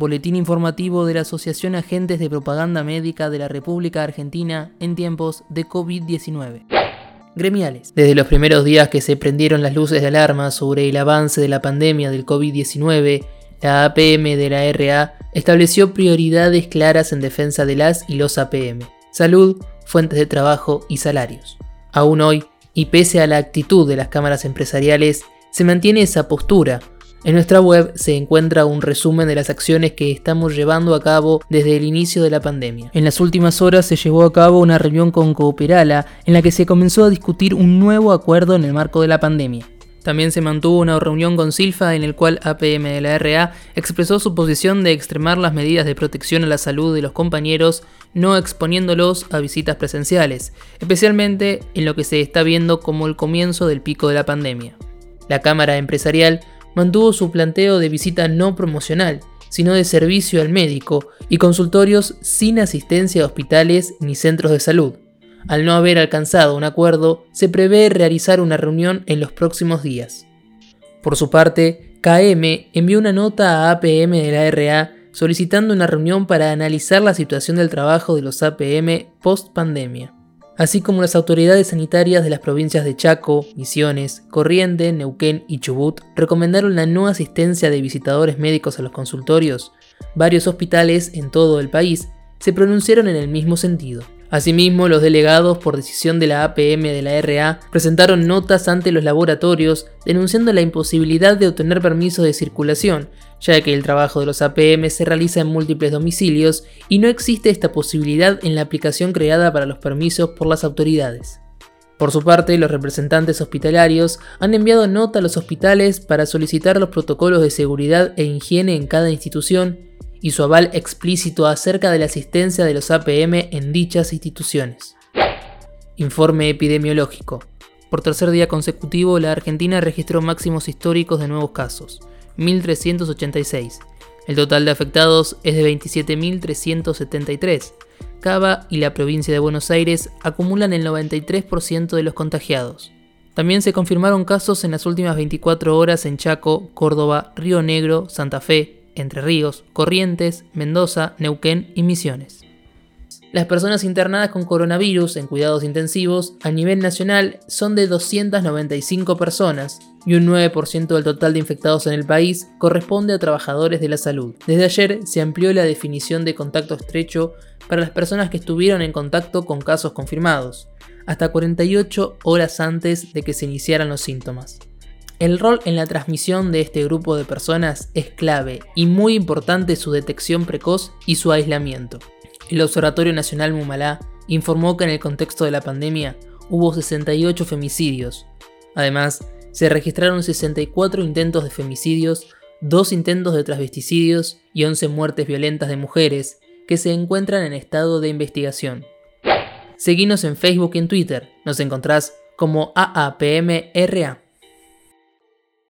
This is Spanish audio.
boletín informativo de la Asociación Agentes de Propaganda Médica de la República Argentina en tiempos de COVID-19. Gremiales. Desde los primeros días que se prendieron las luces de alarma sobre el avance de la pandemia del COVID-19, la APM de la RA estableció prioridades claras en defensa de las y los APM, salud, fuentes de trabajo y salarios. Aún hoy, y pese a la actitud de las cámaras empresariales, se mantiene esa postura. En nuestra web se encuentra un resumen de las acciones que estamos llevando a cabo desde el inicio de la pandemia. En las últimas horas se llevó a cabo una reunión con Cooperala en la que se comenzó a discutir un nuevo acuerdo en el marco de la pandemia. También se mantuvo una reunión con Silfa en el cual APM de la RA expresó su posición de extremar las medidas de protección a la salud de los compañeros, no exponiéndolos a visitas presenciales, especialmente en lo que se está viendo como el comienzo del pico de la pandemia. La Cámara Empresarial mantuvo su planteo de visita no promocional, sino de servicio al médico y consultorios sin asistencia a hospitales ni centros de salud. Al no haber alcanzado un acuerdo, se prevé realizar una reunión en los próximos días. Por su parte, KM envió una nota a APM de la RA solicitando una reunión para analizar la situación del trabajo de los APM post pandemia, así como las autoridades sanitarias de las provincias de Chaco, Misiones, Corriente, Neuquén y Chubut recomendaron la no asistencia de visitadores médicos a los consultorios. Varios hospitales en todo el país se pronunciaron en el mismo sentido. Asimismo, los delegados, por decisión de la APM de la RA, presentaron notas ante los laboratorios denunciando la imposibilidad de obtener permisos de circulación, ya que el trabajo de los APM se realiza en múltiples domicilios y no existe esta posibilidad en la aplicación creada para los permisos por las autoridades. Por su parte, los representantes hospitalarios han enviado nota a los hospitales para solicitar los protocolos de seguridad e higiene en cada institución y su aval explícito acerca de la asistencia de los APM en dichas instituciones. Informe epidemiológico. Por tercer día consecutivo, la Argentina registró máximos históricos de nuevos casos, 1.386. El total de afectados es de 27.373. Cava y la provincia de Buenos Aires acumulan el 93% de los contagiados. También se confirmaron casos en las últimas 24 horas en Chaco, Córdoba, Río Negro, Santa Fe, entre Ríos, Corrientes, Mendoza, Neuquén y Misiones. Las personas internadas con coronavirus en cuidados intensivos a nivel nacional son de 295 personas y un 9% del total de infectados en el país corresponde a trabajadores de la salud. Desde ayer se amplió la definición de contacto estrecho para las personas que estuvieron en contacto con casos confirmados, hasta 48 horas antes de que se iniciaran los síntomas. El rol en la transmisión de este grupo de personas es clave y muy importante su detección precoz y su aislamiento. El Observatorio Nacional Mumalá informó que en el contexto de la pandemia hubo 68 femicidios. Además, se registraron 64 intentos de femicidios, 2 intentos de transvesticidios y 11 muertes violentas de mujeres que se encuentran en estado de investigación. Seguinos en Facebook y en Twitter, nos encontrás como AAPMRA.